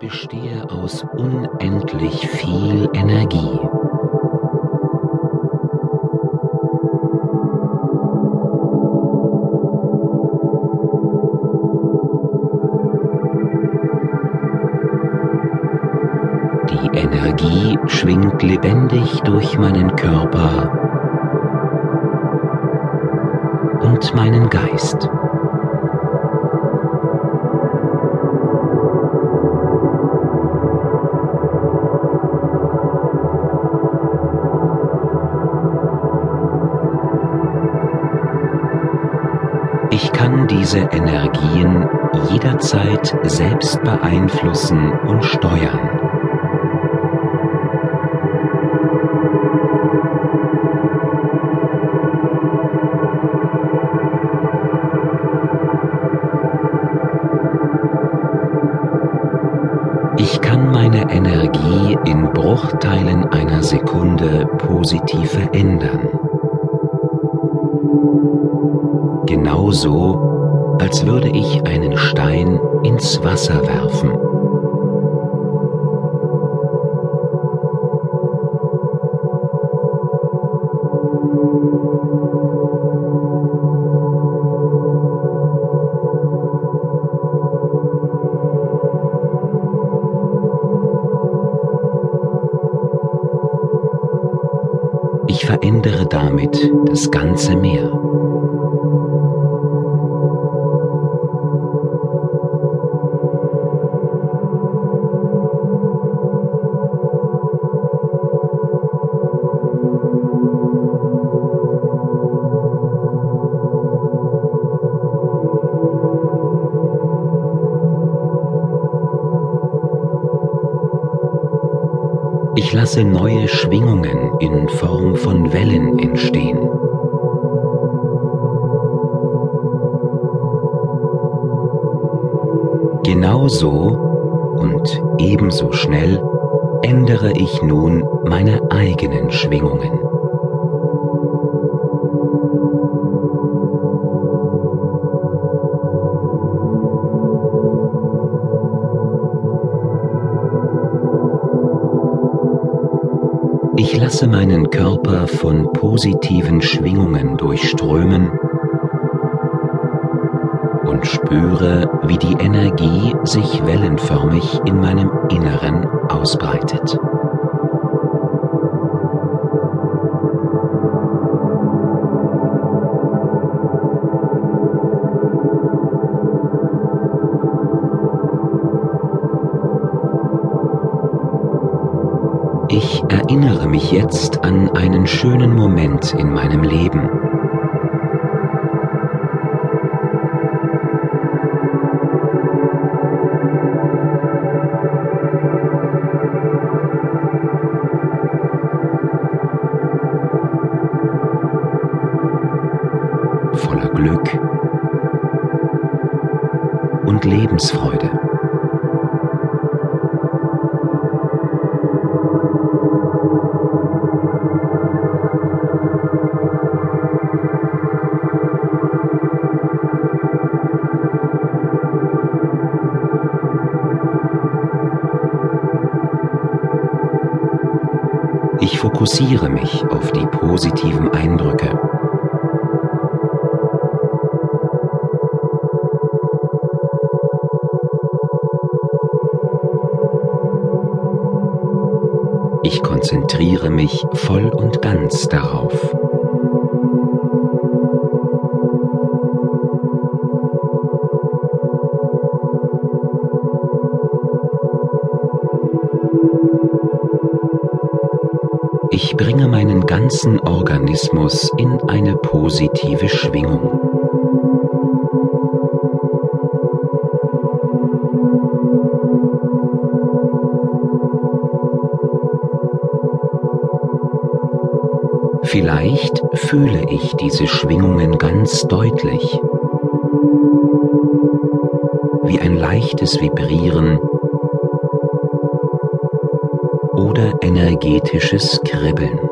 bestehe aus unendlich viel Energie. Die Energie schwingt lebendig durch meinen Körper und meinen Geist. Ich kann diese Energien jederzeit selbst beeinflussen und steuern. Ich kann meine Energie in Bruchteilen einer Sekunde positiv verändern. Genauso, als würde ich einen Stein ins Wasser werfen. Ich verändere damit das ganze Meer. Ich lasse neue Schwingungen in Form von Wellen entstehen. Genauso und ebenso schnell ändere ich nun meine eigenen Schwingungen. Ich lasse meinen Körper von positiven Schwingungen durchströmen und spüre, wie die Energie sich wellenförmig in meinem Inneren ausbreitet. Ich erinnere mich jetzt an einen schönen Moment in meinem Leben. Voller Glück und Lebensfreude. Ich fokussiere mich auf die positiven Eindrücke. Ich konzentriere mich voll und ganz darauf. Ich bringe meinen ganzen Organismus in eine positive Schwingung. Vielleicht fühle ich diese Schwingungen ganz deutlich, wie ein leichtes Vibrieren oder energetisches Kribbeln.